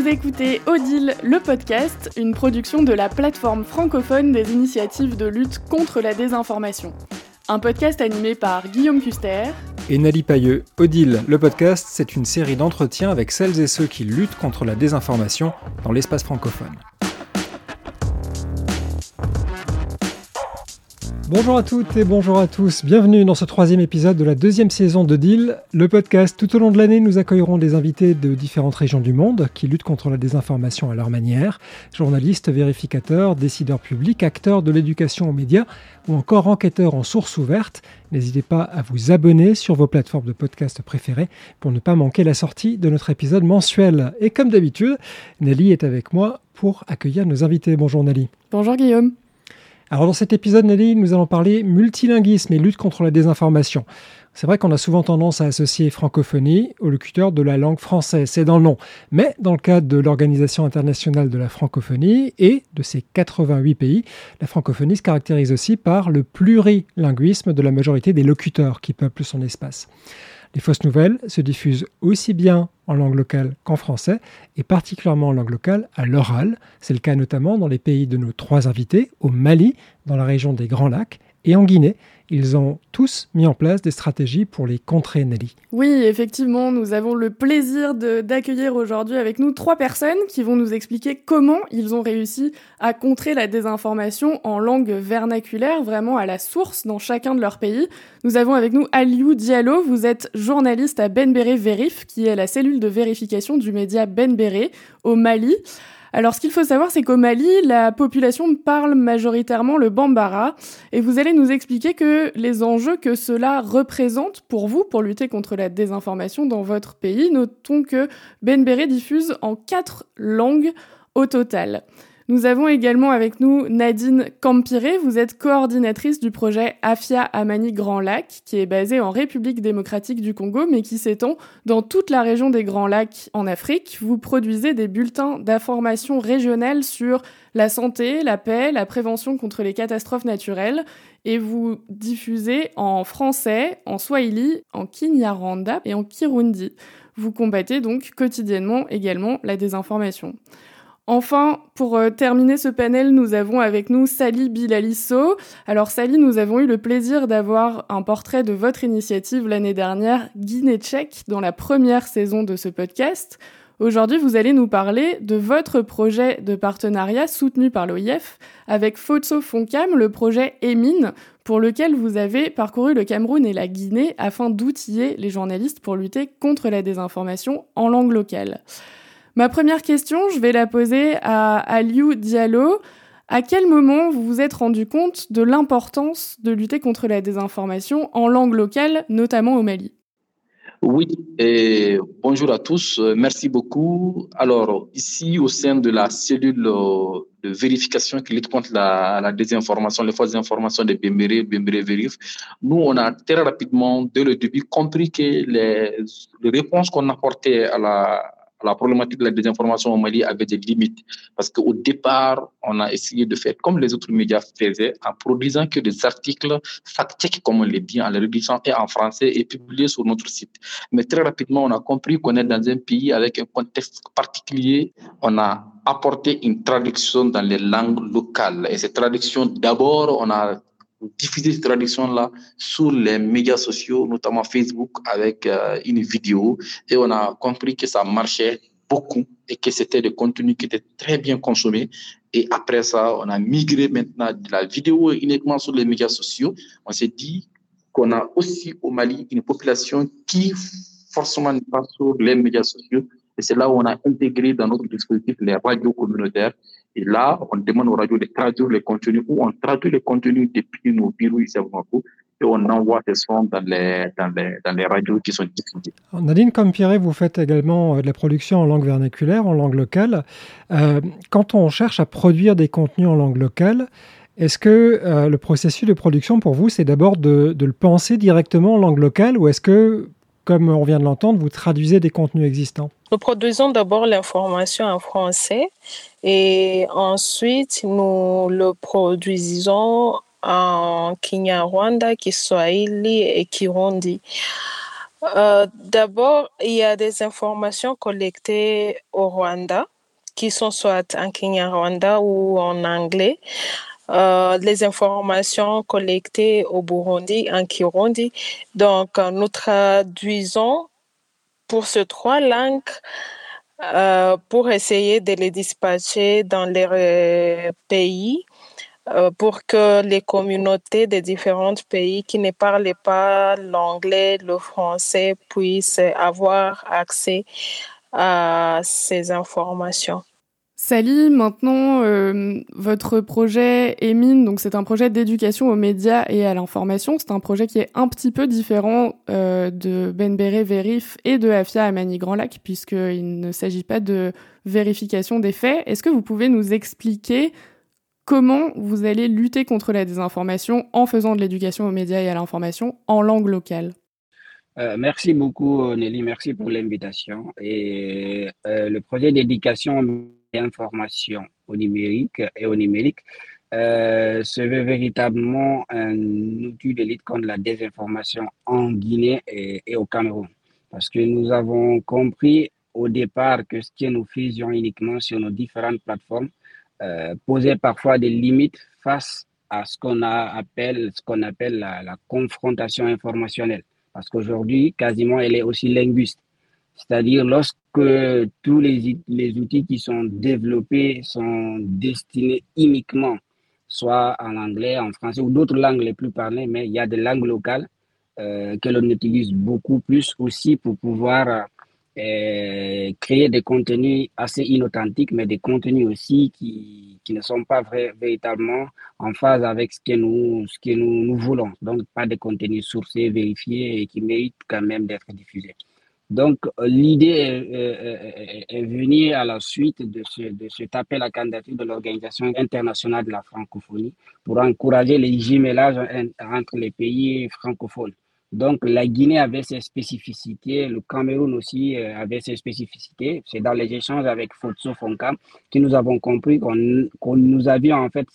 Vous écoutez Odile, le podcast, une production de la plateforme francophone des initiatives de lutte contre la désinformation. Un podcast animé par Guillaume Custer et Nali Pailleux. Odile, le podcast, c'est une série d'entretiens avec celles et ceux qui luttent contre la désinformation dans l'espace francophone. Bonjour à toutes et bonjour à tous, bienvenue dans ce troisième épisode de la deuxième saison de Deal, le podcast. Tout au long de l'année, nous accueillerons des invités de différentes régions du monde qui luttent contre la désinformation à leur manière, journalistes, vérificateurs, décideurs publics, acteurs de l'éducation aux médias ou encore enquêteurs en sources ouvertes. N'hésitez pas à vous abonner sur vos plateformes de podcast préférées pour ne pas manquer la sortie de notre épisode mensuel. Et comme d'habitude, Nelly est avec moi pour accueillir nos invités. Bonjour Nelly. Bonjour Guillaume. Alors dans cet épisode, Nelly, nous allons parler multilinguisme et lutte contre la désinformation. C'est vrai qu'on a souvent tendance à associer francophonie au locuteur de la langue française, c'est dans le nom. Mais dans le cadre de l'Organisation internationale de la francophonie et de ses 88 pays, la francophonie se caractérise aussi par le plurilinguisme de la majorité des locuteurs qui peuplent son espace. Les fausses nouvelles se diffusent aussi bien en langue locale qu'en français, et particulièrement en langue locale à l'oral. C'est le cas notamment dans les pays de nos trois invités, au Mali, dans la région des Grands Lacs, et en Guinée, ils ont tous mis en place des stratégies pour les contrer, Nelly. Oui, effectivement, nous avons le plaisir d'accueillir aujourd'hui avec nous trois personnes qui vont nous expliquer comment ils ont réussi à contrer la désinformation en langue vernaculaire, vraiment à la source dans chacun de leurs pays. Nous avons avec nous Aliou Diallo, vous êtes journaliste à Benbéré Vérif, qui est la cellule de vérification du média Benbéré au Mali. Alors ce qu'il faut savoir, c'est qu'au Mali, la population parle majoritairement le bambara, et vous allez nous expliquer que les enjeux que cela représente pour vous, pour lutter contre la désinformation dans votre pays. Notons que Benbéré diffuse en quatre langues au total. Nous avons également avec nous Nadine Campiré. Vous êtes coordinatrice du projet AFIA Amani Grand Lac, qui est basé en République démocratique du Congo, mais qui s'étend dans toute la région des Grands Lacs en Afrique. Vous produisez des bulletins d'information régionales sur la santé, la paix, la prévention contre les catastrophes naturelles, et vous diffusez en français, en swahili, en kinyarwanda et en kirundi. Vous combattez donc quotidiennement également la désinformation. Enfin, pour euh, terminer ce panel, nous avons avec nous Sally Bilalisso. Alors Sally, nous avons eu le plaisir d'avoir un portrait de votre initiative l'année dernière, Guinée Tchèque, dans la première saison de ce podcast. Aujourd'hui, vous allez nous parler de votre projet de partenariat soutenu par l'OIF avec Foto Foncam, le projet EMIN, pour lequel vous avez parcouru le Cameroun et la Guinée afin d'outiller les journalistes pour lutter contre la désinformation en langue locale. Ma première question, je vais la poser à Aliou Diallo. À quel moment vous vous êtes rendu compte de l'importance de lutter contre la désinformation en langue locale, notamment au Mali? Oui, et bonjour à tous. Merci beaucoup. Alors, ici, au sein de la cellule de vérification qui lutte contre la, désinformation, les fausses informations de Bembéré, Bembéré Vérif, nous, on a très rapidement, dès le début, compris que les, les réponses qu'on apportait à la, la problématique de la désinformation au Mali avait des limites. Parce qu'au départ, on a essayé de faire comme les autres médias faisaient, en produisant que des articles fact comme on l'a dit, en les rédigeant et en français et publiés sur notre site. Mais très rapidement, on a compris qu'on est dans un pays avec un contexte particulier. On a apporté une traduction dans les langues locales. Et cette traduction, d'abord, on a diffuser cette traduction-là sur les médias sociaux, notamment Facebook, avec euh, une vidéo. Et on a compris que ça marchait beaucoup et que c'était des contenus qui étaient très bien consommés. Et après ça, on a migré maintenant de la vidéo uniquement sur les médias sociaux. On s'est dit qu'on a aussi au Mali une population qui forcément n'est pas sur les médias sociaux. Et c'est là où on a intégré dans notre dispositif les radios communautaires et là, on demande aux radios de traduire les contenus ou on traduit les contenus depuis nos bureaux ici à Bamako et on envoie ces sons dans les, radios qui sont diffusées. Nadine, Pierre, vous faites également euh, de la production en langue vernaculaire, en langue locale. Euh, quand on cherche à produire des contenus en langue locale, est-ce que euh, le processus de production pour vous, c'est d'abord de, de, le penser directement en langue locale ou est-ce que comme on vient de l'entendre, vous traduisez des contenus existants Nous produisons d'abord l'information en français et ensuite nous le produisons en Kinyarwanda, Kiswahili et Kirundi. Euh, d'abord, il y a des informations collectées au Rwanda qui sont soit en Kinyarwanda ou en anglais. Euh, les informations collectées au Burundi en Kirundi. Donc, nous traduisons pour ces trois langues euh, pour essayer de les dispatcher dans les euh, pays euh, pour que les communautés des différents pays qui ne parlent pas l'anglais, le français puissent avoir accès à ces informations. Sally, maintenant, euh, votre projet EMIN, donc c'est un projet d'éducation aux médias et à l'information. C'est un projet qui est un petit peu différent euh, de Benbere Verif et de AFIA à Manille-Grand-Lac, puisqu'il ne s'agit pas de vérification des faits. Est-ce que vous pouvez nous expliquer comment vous allez lutter contre la désinformation en faisant de l'éducation aux médias et à l'information en langue locale? Euh, merci beaucoup Nelly, merci pour l'invitation. Et le projet d'éducation information au numérique et au numérique euh, se veut véritablement un outil de lutte contre la désinformation en Guinée et, au Cameroun. Parce que nous avons compris au départ que ce que nous faisions uniquement sur nos différentes plateformes euh, posait parfois des limites face à ce qu'on appelle, ce qu'on appelle la confrontation informationnelle. Parce qu'aujourd'hui, quasiment, elle est aussi linguiste. C'est-à-dire lorsque tous les, les outils qui sont développés sont destinés uniquement soit en anglais, en français ou d'autres langues les plus parlées, mais il y a des langues locales euh, que l'on utilise beaucoup plus aussi pour pouvoir euh, créer des contenus assez inauthentiques, mais des contenus aussi qui, qui ne sont pas véritablement en phase avec ce que, nous, ce que nous, nous voulons. Donc, pas des contenus sourcés, vérifiés et qui méritent quand même d'être diffusés. Donc, euh, l'idée est, venue à la suite de, ce, de cet appel à candidature de l'Organisation internationale de la francophonie pour encourager les jumelages entre les pays francophones. Donc, la Guinée avait ses spécificités, le Cameroun aussi euh, avait ses spécificités. C'est dans les échanges avec Fotso Fonkam que nous avons compris qu'on nous avions en fait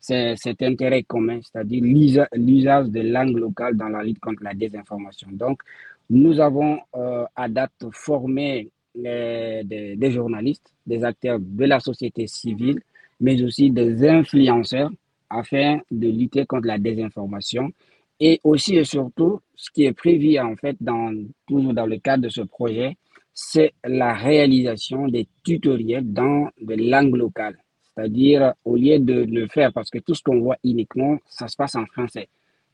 cet intérêt commun, c'est-à-dire l'usage de langues locales dans la lutte contre la désinformation. Donc, nous avons euh, à date formé des, journalistes, des acteurs de la société civile, mais aussi des influenceurs afin de lutter contre la désinformation. Et aussi et surtout, ce qui est prévu en fait dans, toujours dans le cadre de ce projet, c'est la réalisation des tutoriels dans des langues locales. C'est-à-dire, au lieu de le faire, parce que tout ce qu'on voit uniquement, ça se passe en français.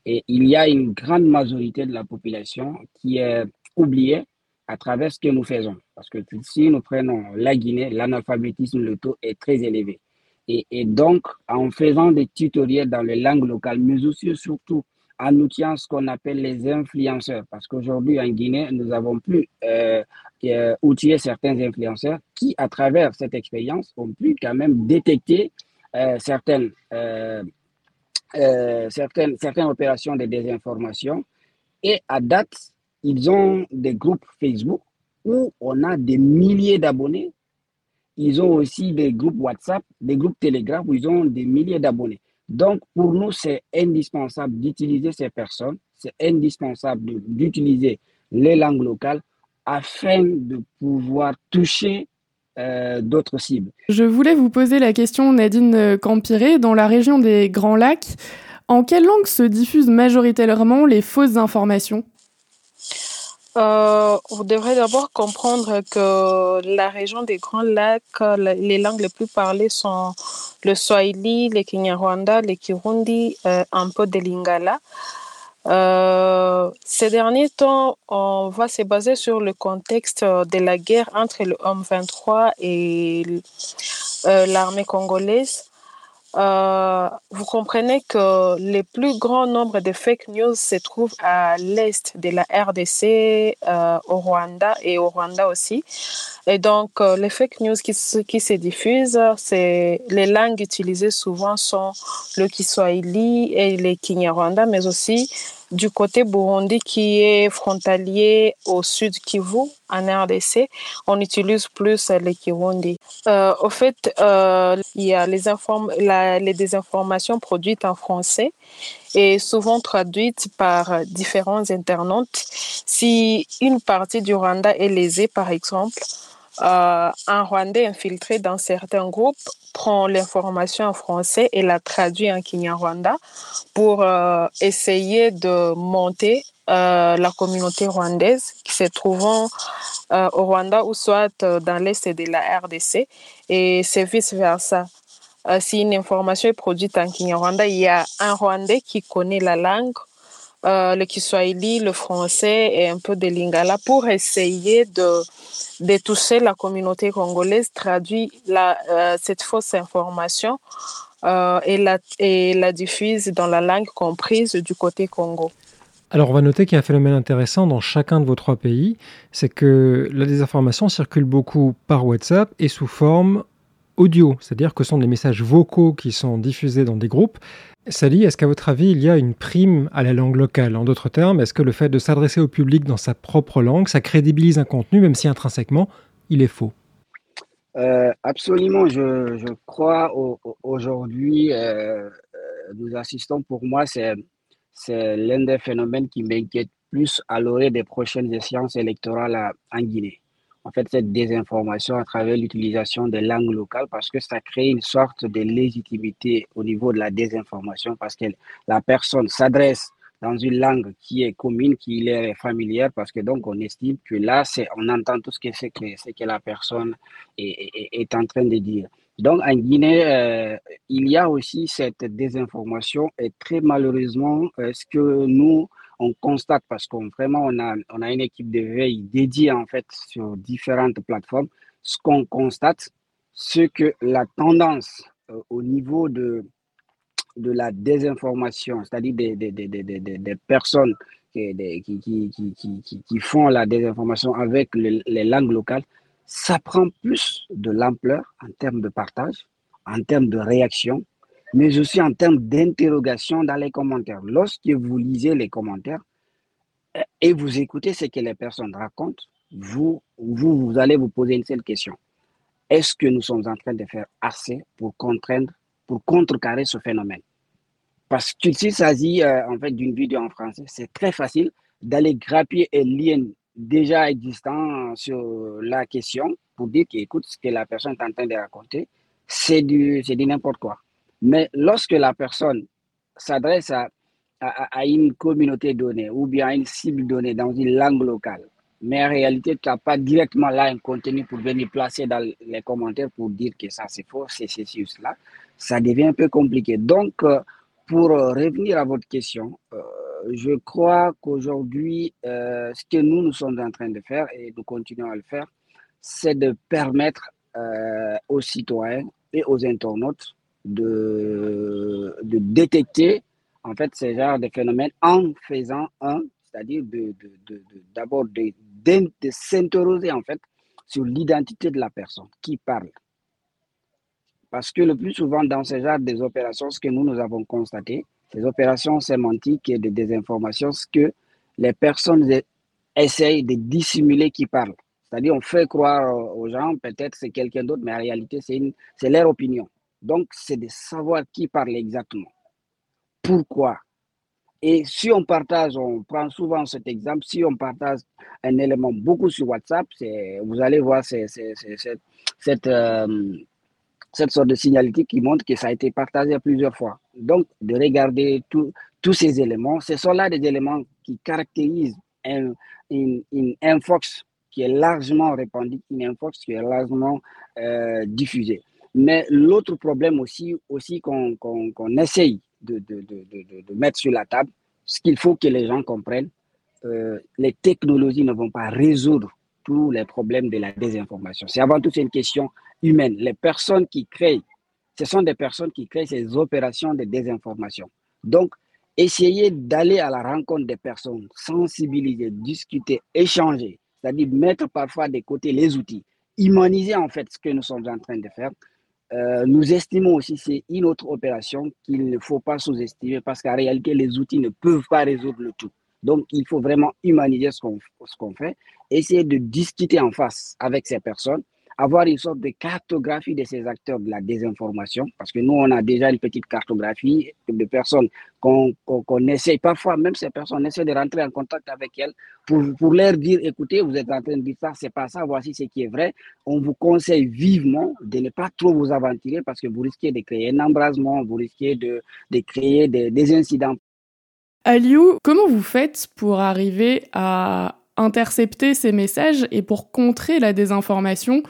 Et il y a une grande majorité de la population qui est oubliée à travers ce que nous faisons. Parce que si nous prenons la Guinée, l'analphabétisme, le taux est très élevé. Et, donc, en faisant des tutoriels dans les langues locales, mais aussi surtout en outillant ce qu'on appelle les influenceurs, parce qu'aujourd'hui en Guinée, nous avons pu euh, euh, outiller certains influenceurs qui, à travers cette expérience, ont pu quand même détecter euh, certaines euh, certaines, certaines opérations de désinformation. Et à date, ils ont des groupes Facebook où on a des milliers d'abonnés. Ils ont aussi des groupes WhatsApp, des groupes Telegram où ils ont des milliers d'abonnés. Donc, pour nous, c'est indispensable d'utiliser ces personnes, c'est indispensable d'utiliser les langues locales afin de pouvoir toucher euh, d'autres cibles. Je voulais vous poser la question, Nadine Campiré, dans la région des Grands Lacs, en quelle langue se diffusent majoritairement les fausses informations? Euh, vous devrez d'abord comprendre que la région des Grands Lacs, les langues les plus parlées sont le Swahili, le Kinyarwanda, le Kirundi, euh, un peu de Lingala. Euh, ces derniers temps, on va se baser sur le contexte de la guerre entre le M23 et euh, l'armée congolaise. Euh, vous comprenez que le plus grand nombre de fake news se trouve à l'est de la RDC, euh, au Rwanda et au Rwanda aussi. Et donc, euh, les fake news qui, qui se diffusent, c'est les langues utilisées souvent sont le Kiswahili et le Kinyarwanda, mais aussi du côté Burundi qui est frontalier au sud Kivu, en RDC, on utilise plus le Kirundi. Euh, au fait, euh, il y a les, la, les désinformations produites en français et souvent traduites par différents internautes. Si une partie du Rwanda est lésée, par exemple, un Rwandais infiltré dans certains groupes prend l'information en français et la traduit en Kinyarwanda pour essayer de monter la communauté rwandaise qui se trouvant au Rwanda ou soit dans l'est de la RDC et c'est vice-versa. si une information est produite en Kinyarwanda, il y a un Rwandais qui connaît la langue euh, le Kiswahili, le français et un peu de lingala pour essayer de, toucher la communauté congolaise, traduit euh, cette fausse information euh, et la diffuse dans la langue comprise du côté Congo. Alors on va noter qu'il y a un phénomène intéressant dans chacun de vos trois pays, c'est que la désinformation circule beaucoup par WhatsApp et sous forme audio, c'est-à-dire que ce sont des messages vocaux qui sont diffusés dans des groupes. Sally, est-ce qu'à votre avis, il y a une prime à la langue locale? En d'autres termes, est-ce que le fait de s'adresser au public dans sa propre langue, ça crédibilise un contenu, même si intrinsèquement, il est faux? Euh, Absolument, je, crois aujourd'hui, euh, euh, nous assistons pour moi, c'est l'un des phénomènes qui m'inquiète plus à l'orée des prochaines échéances électorales en Guinée en fait cette désinformation à travers l'utilisation des langues locales parce que ça crée une sorte de légitimité au niveau de la désinformation parce que la personne s'adresse dans une langue qui est commune, qui est familière, parce que donc on estime que là, on entend tout ce que la personne est, en train de dire. Donc en Guinée, euh, il y a aussi cette désinformation et très malheureusement, euh, ce que nous, on constate parce qu'on vraiment on a, on a une équipe de veille dédiée en fait sur différentes plateformes. Ce qu'on constate, c'est que la tendance euh, au niveau de, de la désinformation, c'est-à-dire des, des, des, des, personnes qui, qui, qui, qui, font la désinformation avec les langues locales, ça prend plus de l'ampleur en termes de partage, en termes de réaction, mais aussi en termes d'interrogation dans les commentaires. Lorsque vous lisez les commentaires euh, et vous écoutez ce que les personnes racontent, vous, vous, allez vous poser une seule question. Est-ce que nous sommes en train de faire assez pour contraindre, pour contrecarrer ce phénomène? Parce que s'il s'agit euh, en fait d'une vidéo en français, c'est très facile d'aller grappiller un lien déjà existant sur la question pour dire qu'écoute, ce que la personne est en train de raconter, c'est du, c'est du n'importe quoi. Mais lorsque la personne s'adresse à, à, une communauté donnée ou bien à une cible donnée dans une langue locale, mais en réalité, tu n'as pas directement là un contenu pour venir placer dans les commentaires pour dire que ça c'est faux, c'est ceci ou cela, ça devient un peu compliqué. Donc, euh, pour revenir à votre question, euh, je crois qu'aujourd'hui, euh, ce que nous, nous sommes en train de faire, et nous continuons à le faire, c'est de permettre aux citoyens et aux internautes de, détecter en fait ces genres de phénomènes en faisant un, c'est-à-dire d'abord de, de, de, de s'interroger en fait sur l'identité de la personne qui parle. Parce que le plus souvent dans ce genre des opérations, ce que nous, nous avons constaté, ces opérations sémantiques et de désinformation, ce que les personnes essayent de dissimuler qui parlent. C'est-à-dire, on fait croire aux gens, peut-être c'est quelqu'un d'autre, mais en réalité, c'est leur opinion. Donc, c'est de savoir qui parle exactement. Pourquoi? Et si on partage, on prend souvent cet exemple, si on partage un élément beaucoup sur WhatsApp, vous allez voir cette, euh, cette sorte de signalité qui montre que ça a été partagé plusieurs fois. Donc, de regarder tous ces éléments, ce sont là des éléments qui caractérisent un, une, une infox qui est largement répandue, une infox qui est largement euh, diffusée. Mais l'autre problème aussi, aussi qu'on essaye de, mettre sur la table, ce qu'il faut que les gens comprennent, euh, les technologies ne vont pas résoudre tous les problèmes de la désinformation. C'est avant tout une question humaine. Les personnes qui créent, ce sont des personnes qui créent ces opérations de désinformation. Donc, essayer d'aller à la rencontre des personnes, sensibiliser, discuter, échanger, c'est-à-dire mettre parfois de côté les outils, humaniser en fait ce que nous sommes en train de faire, euh, nous estimons aussi c'est une autre opération qu'il ne faut pas sous-estimer parce qu'en réalité, les outils ne peuvent pas résoudre le tout. Donc, il faut vraiment humaniser ce qu'on fait, essayer de discuter en face avec ces personnes avoir une sorte de cartographie de ces acteurs de la désinformation, parce que nous, on a déjà une petite cartographie de personnes qu'on essaie, parfois même ces personnes essaient de rentrer en contact avec elles pour, pour leur dire, écoutez, vous êtes en train de dire ça, c'est pas ça, voici ce qui est vrai. On vous conseille vivement de ne pas trop vous aventurer parce que vous risquez de créer un embrasement, vous risquez de, de créer des incidents. Aliou, comment vous faites pour arriver à intercepter ces messages et pour contrer la désinformation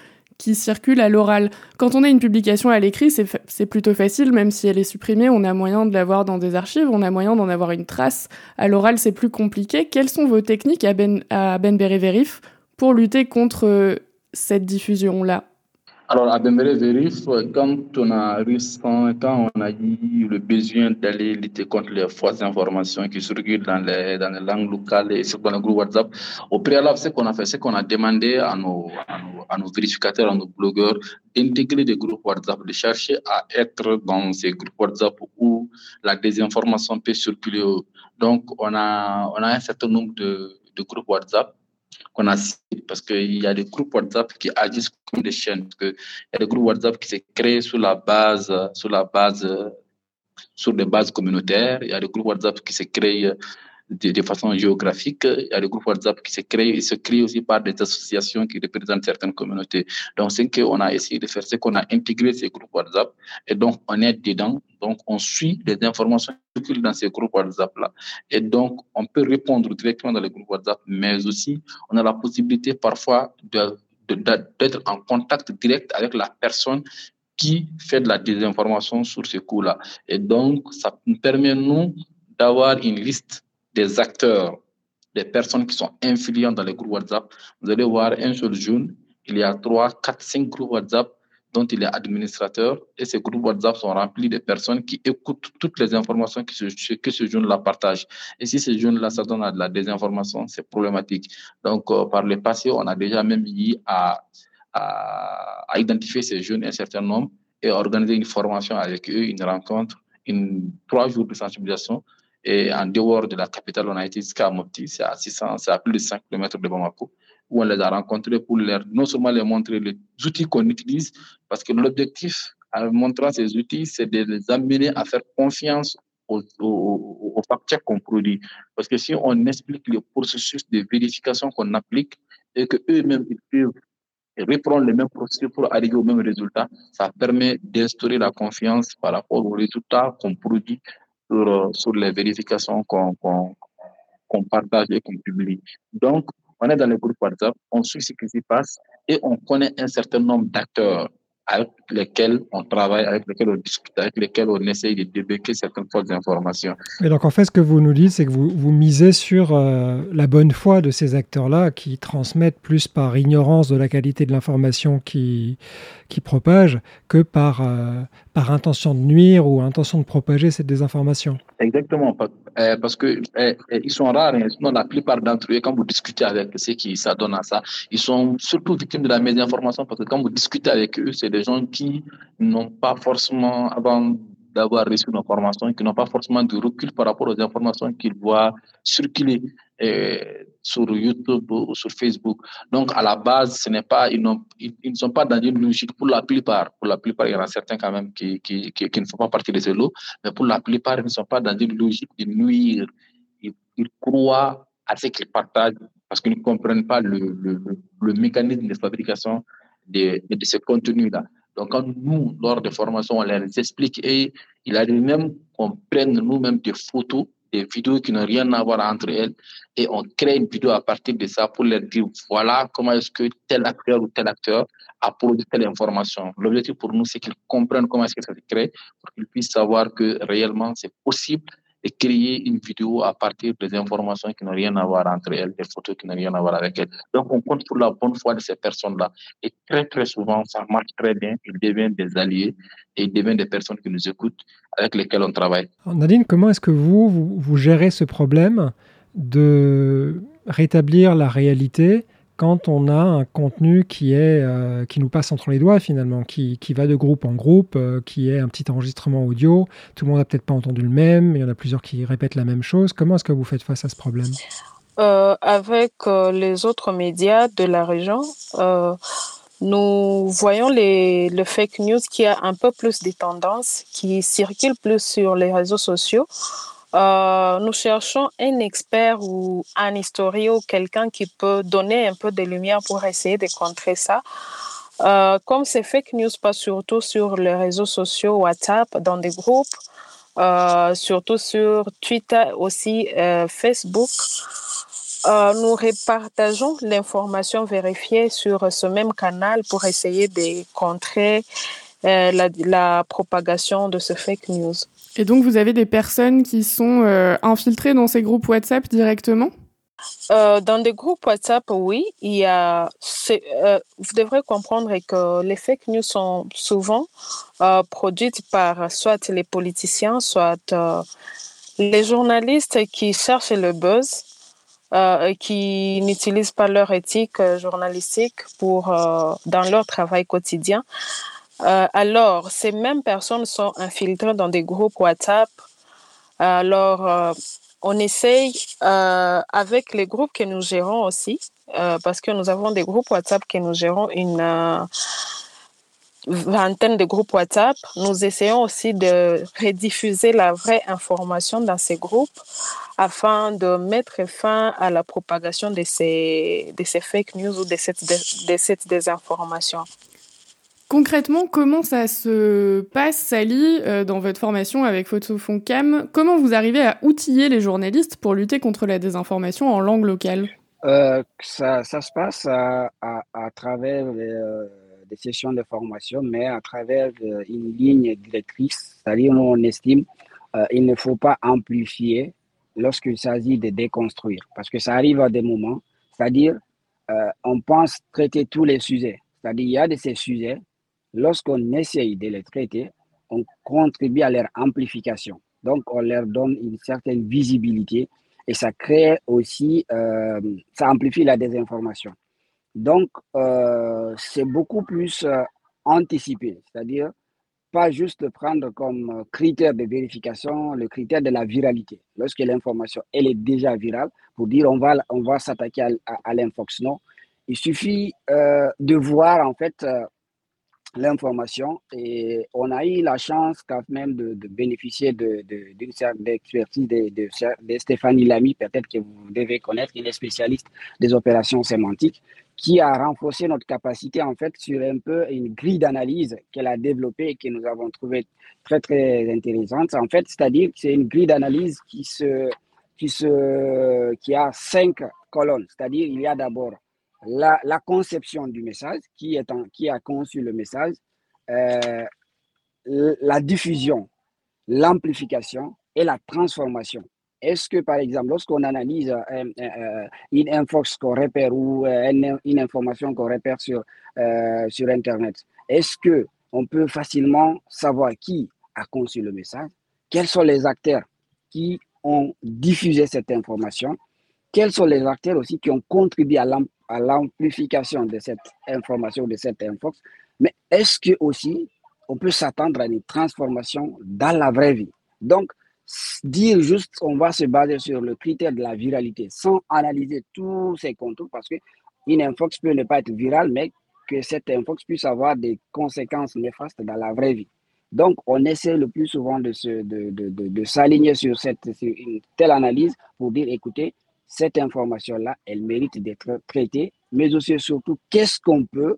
qui circule à l'oral. Quand on a une publication à l'écrit, c'est plutôt facile, même si elle est supprimée, on a moyen de l'avoir dans des archives, on a moyen d'en avoir une trace. À l'oral, c'est plus compliqué. Quelles sont vos techniques à Ben, ben Verif pour lutter contre cette diffusion-là? Alors, à Bembere Vérif, quand on a quand on a eu le besoin d'aller lutter contre les fausses informations qui circulent dans les, dans les langues locales et sur le groupe WhatsApp, au préalable, ce qu'on a fait, c'est qu'on a demandé à nos, à nos, à nos, vérificateurs, à nos blogueurs, d'intégrer des groupes WhatsApp, de chercher à être dans ces groupes WhatsApp où la désinformation peut circuler. Donc, on a, on a un certain nombre de, de groupes WhatsApp qu'on a parce qu'il y a des groupes WhatsApp qui agissent comme des chaînes. Parce il y a des groupes WhatsApp qui s'est créés sur la base, sur la base, sur des bases communautaires. Il y a des groupes WhatsApp qui s'est créés de, façon géographique. Il y a des groupes WhatsApp qui se créent, se créent aussi par des associations qui représentent certaines communautés. Donc, ce qu'on a essayé de faire, c'est qu'on a intégré ces groupes WhatsApp et donc on est dedans. Donc, on suit les informations qui dans ces groupes WhatsApp-là. Et donc, on peut répondre directement dans les groupes WhatsApp, mais aussi, on a la possibilité parfois de d'être en contact direct avec la personne qui fait de la désinformation sur ce coup-là. Et donc, ça nous permet, nous, d'avoir une liste des acteurs, des personnes qui sont influentes dans les groupes WhatsApp, vous allez voir un seul jeune, il y a trois, quatre, cinq groupes WhatsApp dont il est administrateur et ces groupes WhatsApp sont remplis de personnes qui écoutent toutes les informations que ce, que ce jeune-là partage. Et si ce jeune-là, ça donne de la désinformation, c'est problématique. Donc, euh, par le passé, on a déjà même eu à, à, à, identifier ces jeunes un certain nombre et organiser une formation avec eux, une rencontre, une, trois jours de sensibilisation et en dehors de la capitale, on a été jusqu'à Mopti, c'est à 600, c'est à plus de 5 km de Bamako, où on les a rencontrés pour non seulement leur montrer les outils qu'on utilise, parce que l'objectif, en montrant ces outils, c'est de les amener à faire confiance aux, aux, aux qu'on produit. Parce que si on explique le processus de vérification qu'on applique et qu'eux-mêmes, ils peuvent reprendre les mêmes processus pour arriver au même résultat, ça permet d'instaurer la confiance par rapport aux résultats qu'on produit sur, sur les vérifications qu'on qu partage et qu'on publie. Donc, on est dans le groupe WhatsApp, on suit ce qui s'y passe et on connaît un certain nombre d'acteurs avec lesquels on travaille, avec lesquels on discute, avec lesquels on essaye de débunker certaines fausses informations. Et donc en fait, ce que vous nous dites, c'est que vous, vous misez sur euh, la bonne foi de ces acteurs-là qui transmettent plus par ignorance de la qualité de l'information qui, qui propagent que par, euh, par intention de nuire ou intention de propager cette désinformation. Exactement, euh, parce que ils sont rares, hein. sinon la plupart d'entre eux, quand vous discutez avec ceux qui s'adonnent à ça, ils sont surtout victimes de la mésinformation parce que quand vous discutez avec eux, c'est des gens qui n'ont pas forcément, avant d'avoir reçu une information, qui n'ont pas forcément de recul par rapport aux informations qu'ils voient circuler euh, sur YouTube ou sur Facebook. Donc, à la base, ce n'est pas, ils, ne sont pas dans une logique pour la plupart. Pour la plupart, il y en a certains quand même qui, ne font pas partie de ce lot, mais pour la plupart, ils ne sont pas dans une logique de nuire. Ils, croient à ce qu'ils partagent parce qu'ils ne comprennent pas le, mécanisme de fabrication de, de ce contenu-là. Donc, quand nous, lors des formations, on les explique et il arrive même qu'on prenne nous-mêmes des photos, des vidéos qui n'ont rien à voir entre elles et on crée une vidéo à partir de ça pour leur dire voilà comment est-ce que tel acteur ou tel acteur a produit telle information. L'objectif pour nous, c'est qu'ils comprennent comment est-ce que ça se crée pour qu'ils puissent savoir que réellement c'est possible et créer une vidéo à partir des informations qui n'ont rien à voir entre elles, des photos qui n'ont rien à voir avec elles. Donc, on compte pour la bonne foi de ces personnes-là. Et très, très souvent, ça marche très bien. Ils deviennent des alliés et ils deviennent des personnes qui nous écoutent, avec lesquelles on travaille. Nadine, comment est-ce que vous, vous, vous gérez ce problème de rétablir la réalité quand on a un contenu qui, est, euh, qui nous passe entre les doigts finalement, qui, qui va de groupe en groupe, euh, qui est un petit enregistrement audio, tout le monde n'a peut-être pas entendu le même, il y en a plusieurs qui répètent la même chose. Comment est-ce que vous faites face à ce problème? Euh, Avec les autres médias de la région, nous voyons les, le fake news qui a un peu plus de tendances, qui circule plus sur les réseaux sociaux. Euh, nous cherchons un expert ou un historien ou quelqu'un qui peut donner un peu de lumière pour essayer de contrer ça. Euh, comme ces fake news pas surtout sur les réseaux sociaux, WhatsApp, dans des groupes, euh, surtout sur Twitter, aussi Facebook, nous repartageons l'information vérifiée sur ce même canal pour essayer de contrer la, la propagation de ce fake news. Et donc, vous avez des personnes qui sont euh, infiltrées dans ces groupes WhatsApp directement? Euh, dans des groupes WhatsApp, oui, il y a. Euh, vous devrez comprendre que les fake news sont souvent produites par soit les politiciens, soit les journalistes qui cherchent le buzz, qui n'utilisent pas leur éthique journalistique pour dans leur travail quotidien. Euh, alors, ces mêmes personnes sont infiltrées dans des groupes WhatsApp. Alors, euh, on essaye euh, avec les groupes que nous gérons aussi, parce que nous avons des groupes WhatsApp que nous gérons une vingtaine de groupes WhatsApp. Nous essayons aussi de rediffuser la vraie information dans ces groupes afin de mettre fin à la propagation de ces, fake news ou de de cette désinformation. Concrètement, comment ça se passe, Sally, euh, dans votre formation avec Cam Comment vous arrivez à outiller les journalistes pour lutter contre la désinformation en langue locale? Euh, ça, se passe à, à, travers euh, des sessions de formation, mais à travers une ligne directrice, c'est-à-dire on estime il ne faut pas amplifier lorsqu'il s'agit de déconstruire, parce que ça arrive à des moments, c'est-à-dire on pense traiter tous les sujets, c'est-à-dire il y a de ces sujets lorsqu'on essaye de les traiter, on contribue à leur amplification. Donc, on leur donne une certaine visibilité et ça crée aussi, euh, ça amplifie la désinformation. Donc, euh, c'est beaucoup plus euh, anticipé, c'est-à-dire pas juste prendre comme critère de vérification le critère de la viralité. Lorsque l'information, elle est déjà virale, pour dire on va, on va s'attaquer à, à, l'infox, non. Il suffit de voir en fait l'information et on a eu la chance quand même de, bénéficier d'une de, certaine expertise de, de, Stéphanie Lamy, peut-être que vous devez connaître, qui est spécialiste des opérations sémantiques, qui a renforcé notre capacité en fait sur un peu une grille d'analyse qu'elle a développée et que nous avons trouvé très très intéressante. En fait, c'est-à-dire que c'est une grille d'analyse qui se qui se qui a cinq colonnes, c'est-à-dire il y a d'abord la, conception du message, qui, a conçu le message, euh, la diffusion, l'amplification et la transformation. Est-ce que, par exemple, lorsqu'on analyse euh, euh, une infox qu'on repère ou une, information qu'on repère sur, sur Internet, est-ce que on peut facilement savoir qui a conçu le message, quels sont les acteurs qui ont diffusé cette information, quels sont les acteurs aussi qui ont contribué à à l'amplification de cette information, de cette infox, mais est-ce que aussi on peut s'attendre à une transformation dans la vraie vie? Donc, dire juste on va se baser sur le critère de la viralité sans analyser tous ces contours, parce qu'une infox peut ne pas être virale, mais que cette infox puisse avoir des conséquences néfastes dans la vraie vie. Donc, on essaie le plus souvent de, de, de, de s'aligner sur, cette, sur une telle analyse pour dire, écoutez, cette information-là, elle mérite d'être traitée, mais aussi surtout, qu'est-ce qu'on peut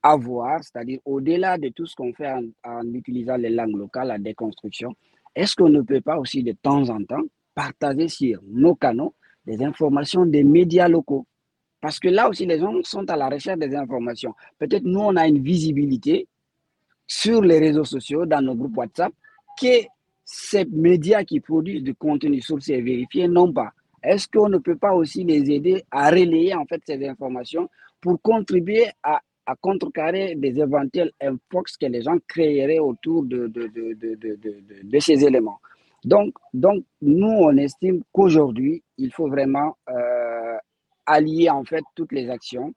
avoir, c'est-à-dire au-delà de tout ce qu'on fait en, utilisant les langues locales, la déconstruction, est-ce qu'on ne peut pas aussi de temps en temps partager sur nos canaux des informations des médias locaux? Parce que là aussi, les gens sont à la recherche des informations. Peut-être nous, on a une visibilité sur les réseaux sociaux, dans nos groupes WhatsApp, que ces médias qui produisent du contenu sourcé et vérifié n'ont pas. Est-ce qu'on ne peut pas aussi les aider à relayer en fait ces informations pour contribuer à, contrecarrer des éventuels infox que les gens créeraient autour de, de, de, ces éléments? Donc, donc, nous, on estime qu'aujourd'hui, il faut vraiment euh, allier en fait toutes les actions,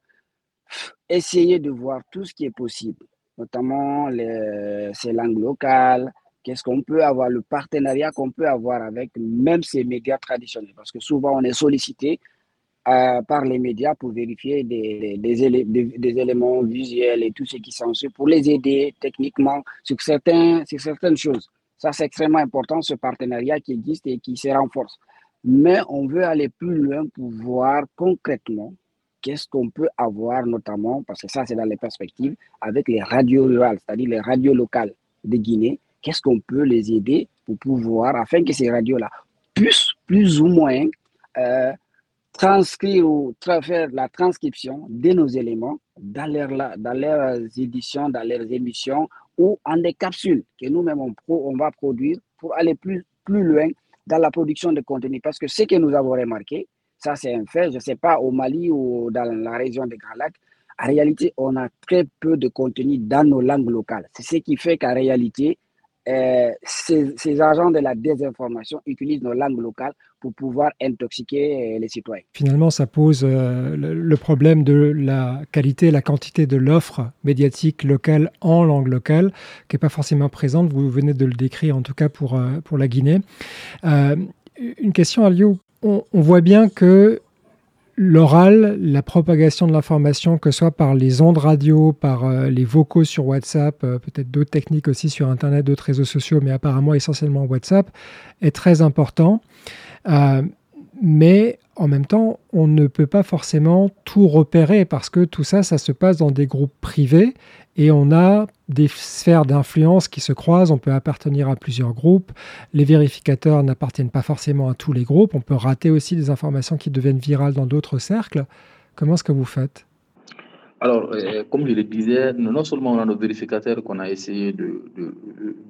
essayer de voir tout ce qui est possible, notamment ces langues locales, Qu'est-ce qu'on peut avoir, le partenariat qu'on peut avoir avec même ces médias traditionnels Parce que souvent, on est sollicité euh, par les médias pour vérifier des, éléments visuels et tout ce qui s'ensuit pour les aider techniquement sur certaines choses. Ça, c'est extrêmement important, ce partenariat qui existe et qui se renforce. Mais on veut aller plus loin pour voir concrètement qu'est-ce qu'on peut avoir, notamment, parce que ça, c'est dans les perspectives, avec les radios rurales, c'est-à-dire les radios locales de Guinée. Qu'est-ce qu'on peut les aider pour pouvoir, afin que ces radios-là puissent plus ou moins euh, transcrire ou faire la transcription de nos éléments dans, dans leurs éditions, dans leurs émissions ou en des capsules que nous-mêmes on, on, va produire pour aller plus, plus loin dans la production de contenu. Parce que ce que nous avons remarqué, ça c'est un fait, je ne sais pas, au Mali ou dans la région des Grands Lacs, en réalité, on a très peu de contenu dans nos langues locales. C'est ce qui fait qu'en réalité, euh, ces, agents de la désinformation utilisent nos langues locales pour pouvoir intoxiquer euh, les citoyens. Finalement, ça pose euh, le, problème de la qualité la quantité de l'offre médiatique locale en langue locale, qui n'est pas forcément présente. Vous venez de le décrire, en tout cas pour, pour la Guinée. une question, à On, on voit bien que l'oral, la propagation de l'information, que ce soit par les ondes radio, par euh, les vocaux sur WhatsApp, euh, peut-être d'autres techniques aussi sur Internet, d'autres réseaux sociaux, mais apparemment essentiellement WhatsApp, est très important. Euh, mais en même temps, on ne peut pas forcément tout repérer parce que tout ça, ça se passe dans des groupes privés et on a des sphères d'influence qui se croisent. On peut appartenir à plusieurs groupes. Les vérificateurs n'appartiennent pas forcément à tous les groupes. On peut rater aussi des informations qui deviennent virales dans d'autres cercles. Comment est-ce que vous faites? Alors, euh, comme je le disais, non seulement on a nos vérificateurs qu'on a essayé de,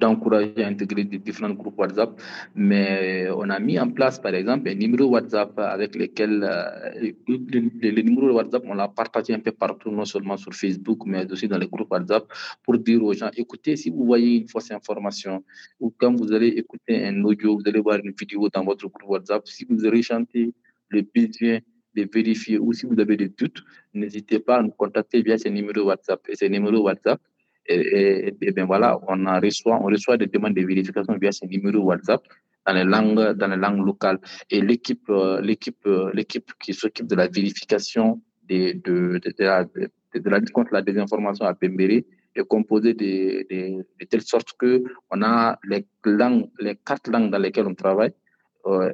à intégrer différents groupes WhatsApp, mais on a mis en place, par exemple, un numéro WhatsApp avec lequel euh, le, numéro WhatsApp, on l'a partagé un peu partout, non seulement sur Facebook, mais aussi dans les groupes WhatsApp, pour dire aux gens, écoutez, si vous voyez une fausse information, ou quand vous allez écouter un audio, vous allez voir une vidéo dans votre groupe WhatsApp, si vous allez chanter le besoin de vérifier ou si vous avez des doutes, n'hésitez pas à nous contacter via ce numéro WhatsApp. Et ce numéro WhatsApp, et, bien voilà, on, reçoit, on reçoit des demandes de vérification via ce numéro WhatsApp dans les langues, dans les langues locales. Et l'équipe, euh, l'équipe, euh, l'équipe qui s'occupe de la vérification de, de, de, la, lutte contre la désinformation à Pembéré est composée de, de, de, telle sorte que on a les langues, les quatre langues dans lesquelles on travaille. Euh,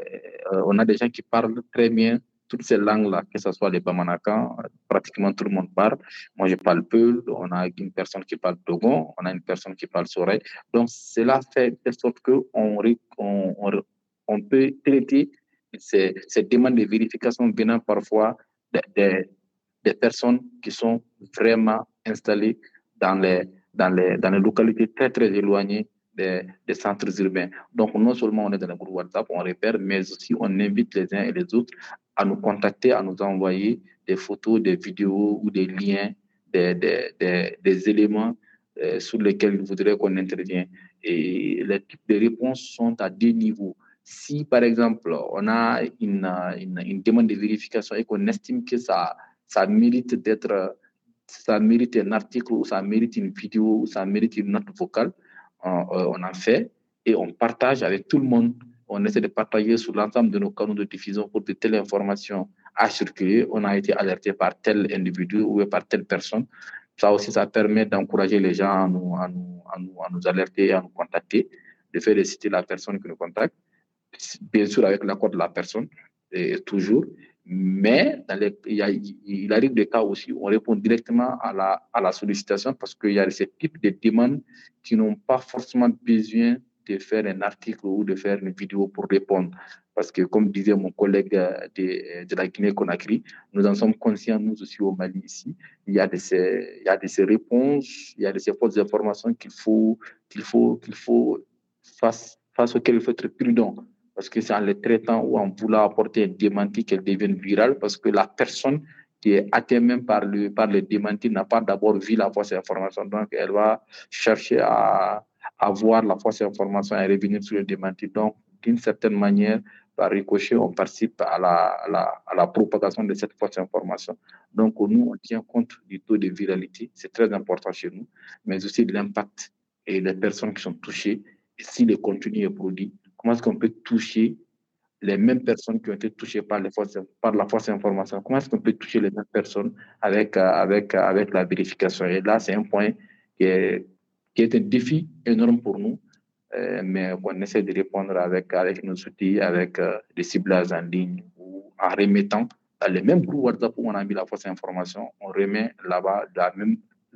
on a des gens qui parlent très bien toutes ces langues-là, que ce soit les Bamanakan, pratiquement tout le monde parle. Moi, je parle peu. On a une personne qui parle Dogon, on a une personne qui parle Soreil. Donc, cela fait de sorte qu'on on, on, peut traiter ces, ces, demandes de vérification venant parfois des, des personnes qui sont vraiment installées dans les, dans les, dans les localités très, très éloignées des, centres urbains. Donc, non seulement on est dans le groupe WhatsApp, on repère, mais aussi on invite les uns et les autres à nous contacter, à nous envoyer des photos, des vidéos ou des liens, des, des, des, éléments euh, sur lesquels ils voudraient qu'on intervienne. Et les types de réponses sont à deux niveaux. Si, par exemple, on a une, une, demande de vérification et qu'on estime que ça, ça mérite d'être, ça mérite un article ou ça mérite une vidéo ou ça mérite une note vocale, on, on en fait et on partage avec tout le monde on essaie de partager sur l'ensemble de nos canaux de diffusion pour que telle information a circulé, on a été alerté par tel individu ou par telle personne. Ça aussi, ça permet d'encourager les gens à nous, à, nous, à, nous, alerter, à nous contacter, de faire citer la personne qui nous contacte, bien sûr avec l'accord de la personne, toujours. Mais il, arrive des cas aussi où on répond directement à la, à la sollicitation parce qu'il y a ce type de demandes qui n'ont pas forcément besoin de faire un article ou de faire une vidéo pour répondre. Parce que, comme disait mon collègue euh, de, de la Guinée-Conakry, nous en sommes conscients, nous aussi au Mali ici. Il y a de ces, il y a de ces réponses, il y a de ces fausses informations qu'il faut, qu'il faut, qu'il faut, face, face auxquelles il faut être prudent. Parce que c'est en les traitant ou en voulant apporter un démenti qu'elles deviennent virales, parce que la personne qui est atteinte même par le, par le démenti n'a pas d'abord vu la fausse information. Donc, elle va chercher à, avoir la fausse information et revenir sur le démenti. Donc, d'une certaine manière, par ricochet, on participe à la, la, propagation de cette fausse information. Donc, nous, on tient compte du taux de viralité, c'est très important chez nous, mais aussi de l'impact et les personnes qui sont touchées. Si le contenu est produit, comment est-ce qu'on peut toucher les mêmes personnes qui ont été touchées par, par la fausse information? Comment est-ce qu'on peut toucher les mêmes personnes avec, avec, avec la vérification? Et là, c'est un point qui est, qui est un défi énorme pour nous, euh, mais on essaie de répondre avec, avec nos outils, avec euh, des ciblages en ligne ou en remettant dans les mêmes groupes WhatsApp où on a mis la fausse information, on remet là-bas dans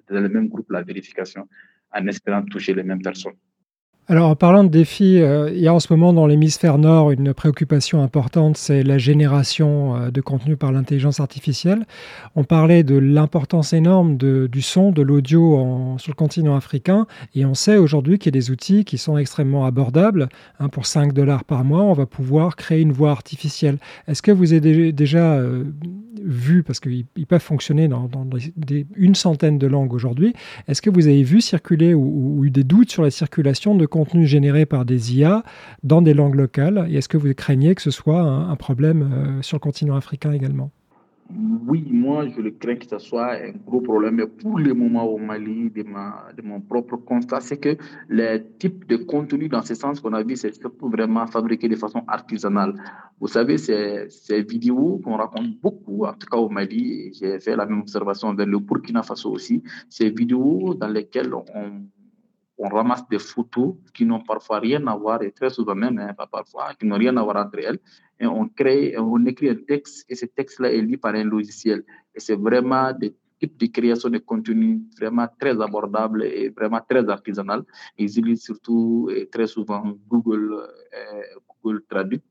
le même groupe la vérification en espérant toucher les mêmes personnes. Alors, en parlant de défis, euh, il y a en ce moment dans l'hémisphère nord une préoccupation importante, c'est la génération euh, de contenu par l'intelligence artificielle. On parlait de l'importance énorme du son, de l'audio sur le continent africain, et on sait aujourd'hui qu'il y a des outils qui sont extrêmement abordables. Hein, pour 5 dollars par mois, on va pouvoir créer une voix artificielle. Est-ce que vous avez déjà euh, vu, parce qu'ils peuvent fonctionner dans, une centaine de langues aujourd'hui, est-ce que vous avez vu circuler ou, eu des doutes sur la circulation de contenu généré par des IA dans des langues locales Et est-ce que vous craignez que ce soit un, problème euh, sur le continent africain également? Oui, moi, je le crains que ce soit un gros problème. Mais pour le moment au Mali, de, ma, de mon propre constat, c'est que les types de contenu dans ce sens qu'on a vu, c'est surtout vraiment fabriqué de façon artisanale. Vous savez, ces, ces vidéos qu'on raconte beaucoup, en tout cas au Mali, j'ai fait la même observation vers le Burkina Faso aussi, ces vidéos dans lesquelles on on ramasse des photos qui n'ont parfois rien à voir, et très souvent même, hein, pas parfois, qui n'ont rien à voir entre elles, et on crée, on écrit un texte, et ce texte-là est lu par un logiciel. Et c'est vraiment des types de création de contenu vraiment très abordables et vraiment très artisanal. Ils utilisent surtout et très souvent Google, euh, Google Traduct.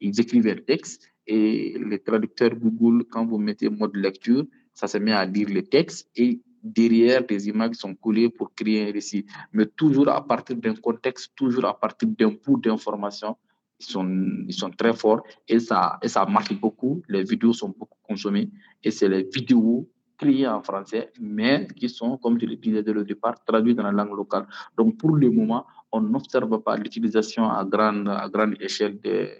Ils écrivent un texte et les traducteurs Google, quand vous mettez mode lecture, ça se met à lire le texte derrière des images sont collées pour créer un récit, mais toujours à partir d'un contexte, toujours à partir d'un bout d'information. Ils sont, ils sont très forts et ça, et ça marche beaucoup. Les vidéos sont beaucoup consommées et c'est les vidéos créées en français, mais qui sont, comme je le disais dès le départ, traduites dans la langue locale. Donc, pour le moment, on n'observe pas l'utilisation à grande, à grande échelle de,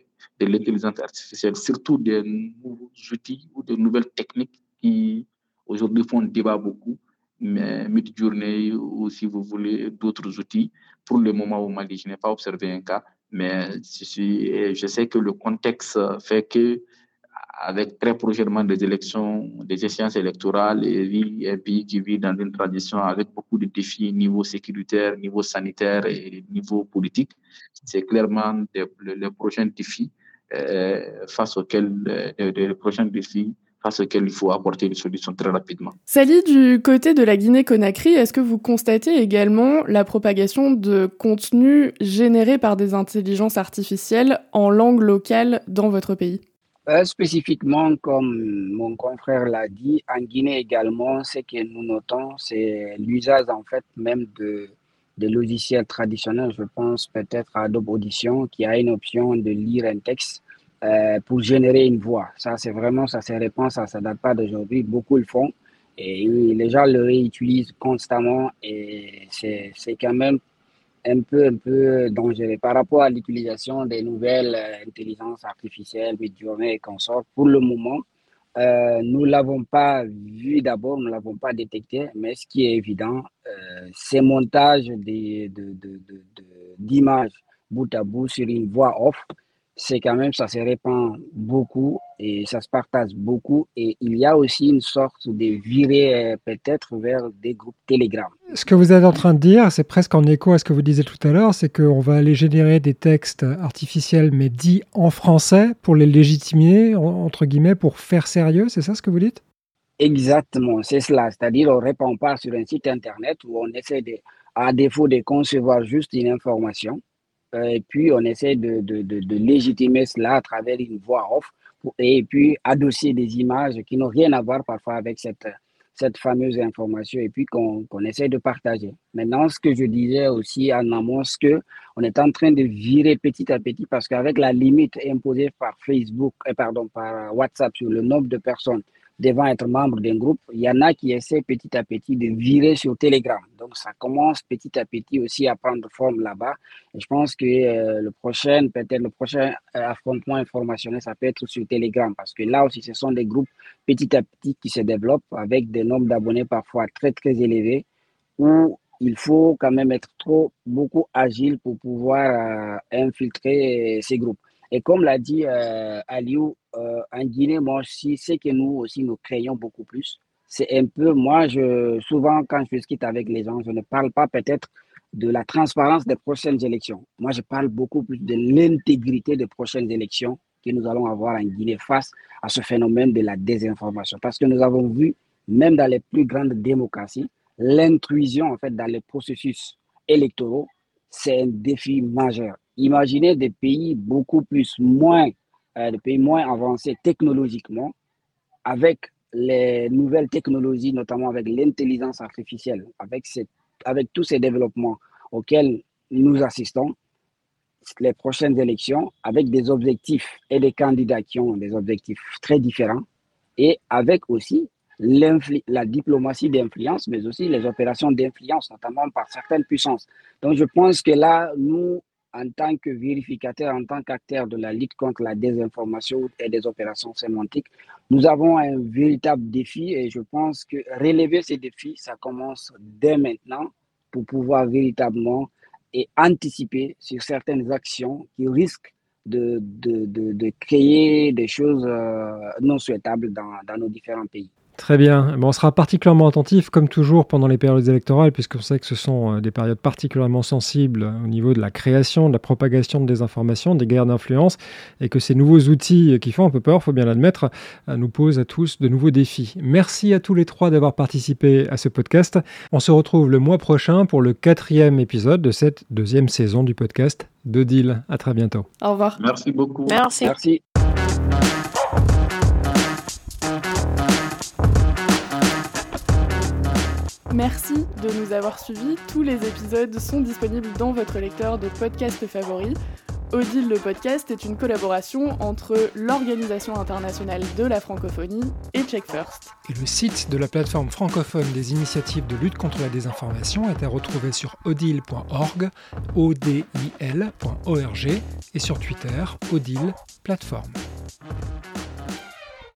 de l'intelligence artificielle, surtout des nouveaux outils ou de nouvelles techniques qui aujourd'hui font débat beaucoup mid-journée ou si vous voulez d'autres outils. Pour le moment au Mali, je n'ai pas observé un cas, mais je, sais que le contexte fait que avec très prochainement des élections, des échéances électorales et un pays qui vit dans une tradition avec beaucoup de défis niveau sécuritaire, niveau sanitaire et niveau politique, c'est clairement les prochains défis euh, face auxquels euh, les prochains défis face auquel il faut apporter une solution très rapidement. Sally, du côté de la Guinée-Conakry, est-ce que vous constatez également la propagation de contenus générés par des intelligences artificielles en langue locale dans votre pays? Euh, Spécifiquement, comme mon confrère l'a dit, en Guinée également, ce que nous notons, c'est l'usage en fait même de des logiciels traditionnels. Je pense peut-être à Adobe Audition qui a une option de lire un texte euh, pour générer une voix. Ça, c'est vraiment, ça se répand, ça ne date pas d'aujourd'hui. Beaucoup le font et les gens le réutilisent constamment et c'est quand même un peu, un peu dangereux par rapport à l'utilisation des nouvelles euh, intelligences artificielles, Midjourney et consorts. Pour le moment, euh, nous ne l'avons pas vu d'abord, nous ne l'avons pas détecté, mais ce qui est évident, euh, ces montages d'images de, de, de, bout à bout sur une voix off, c'est quand même, ça se répand beaucoup et ça se partage beaucoup. Et il y a aussi une sorte de virée euh, peut-être vers des groupes Telegram. Ce que vous êtes en train de dire, c'est presque en écho à ce que vous disiez tout à l'heure, c'est qu'on va aller générer des textes artificiels mais dits en français pour les légitimer, entre guillemets, pour faire sérieux, c'est ça ce que vous dites? Exactement, c'est cela. C'est-à-dire on ne répond pas sur un site internet où on essaie de, à défaut de concevoir juste une information, et puis on essaie de, de, de, légitimer cela à travers une voix off et puis adosser des images qui n'ont rien à voir parfois avec cette, cette fameuse information et puis qu'on essaie de partager. Maintenant, ce que je disais aussi en amont, c'est qu'on est en train de virer petit à petit parce qu'avec la limite imposée par Facebook, euh, pardon, par WhatsApp sur le nombre de personnes devant être membre d'un groupe, il y en a qui essaient petit à petit de virer sur Telegram. Donc ça commence petit à petit aussi à prendre forme là-bas. Et je pense que euh, le prochain, peut-être le prochain euh, affrontement informationnel, ça peut être sur Telegram parce que là aussi, ce sont des groupes petit à petit qui se développent avec des nombres d'abonnés parfois très très élevés où il faut quand même être trop beaucoup agile pour pouvoir euh, infiltrer ces groupes. Et comme l'a dit euh, Aliou, euh, en Guinée, moi aussi, c'est que nous aussi, nous créons beaucoup plus. C'est un peu, moi, je, souvent, quand je discute avec les gens, je ne parle pas peut-être de la transparence des prochaines élections. Moi, je parle beaucoup plus de l'intégrité des prochaines élections que nous allons avoir en Guinée face à ce phénomène de la désinformation. Parce que nous avons vu, même dans les plus grandes démocraties, l'intrusion, en fait, dans les processus électoraux, c'est un défi majeur. Imaginez des pays beaucoup plus moins, euh, des pays moins avancés technologiquement, avec les nouvelles technologies, notamment avec l'intelligence artificielle, avec, avec tous ces développements auxquels nous assistons, les prochaines élections, avec des objectifs et des candidats qui ont des objectifs très différents, et avec aussi la diplomatie d'influence, mais aussi les opérations d'influence, notamment par certaines puissances. Donc je pense que là, nous, en tant que vérificateurs, en tant qu'acteurs de la lutte contre la désinformation et des opérations sémantiques, nous avons un véritable défi et je pense que relever ces défis, ça commence dès maintenant pour pouvoir véritablement et anticiper sur certaines actions qui risquent de, de, de, créer des choses euh, non souhaitables dans, dans nos différents pays. Très bien. on sera particulièrement attentif, comme toujours, pendant les périodes électorales, puisqu'on sait que ce sont euh, des périodes particulièrement sensibles au niveau de la création, de la propagation de désinformation, des guerres d'influence, et que ces nouveaux outils qui font un peu peur, faut bien l'admettre, euh, nous posent à tous de nouveaux défis. Merci à tous les trois d'avoir participé à ce podcast. On se retrouve le mois prochain pour le quatrième épisode de cette deuxième saison du podcast de Deal. À très bientôt. Au revoir. Merci beaucoup. Merci. Merci. Merci de nous avoir suivis. Tous les épisodes sont disponibles dans votre lecteur de podcast favori. Odile le podcast est une collaboration entre l'Organisation internationale de la francophonie et Check First. Et le site de la plateforme francophone des initiatives de lutte contre la désinformation est à retrouver sur odile.org, odil.org et sur Twitter, odile plateforme.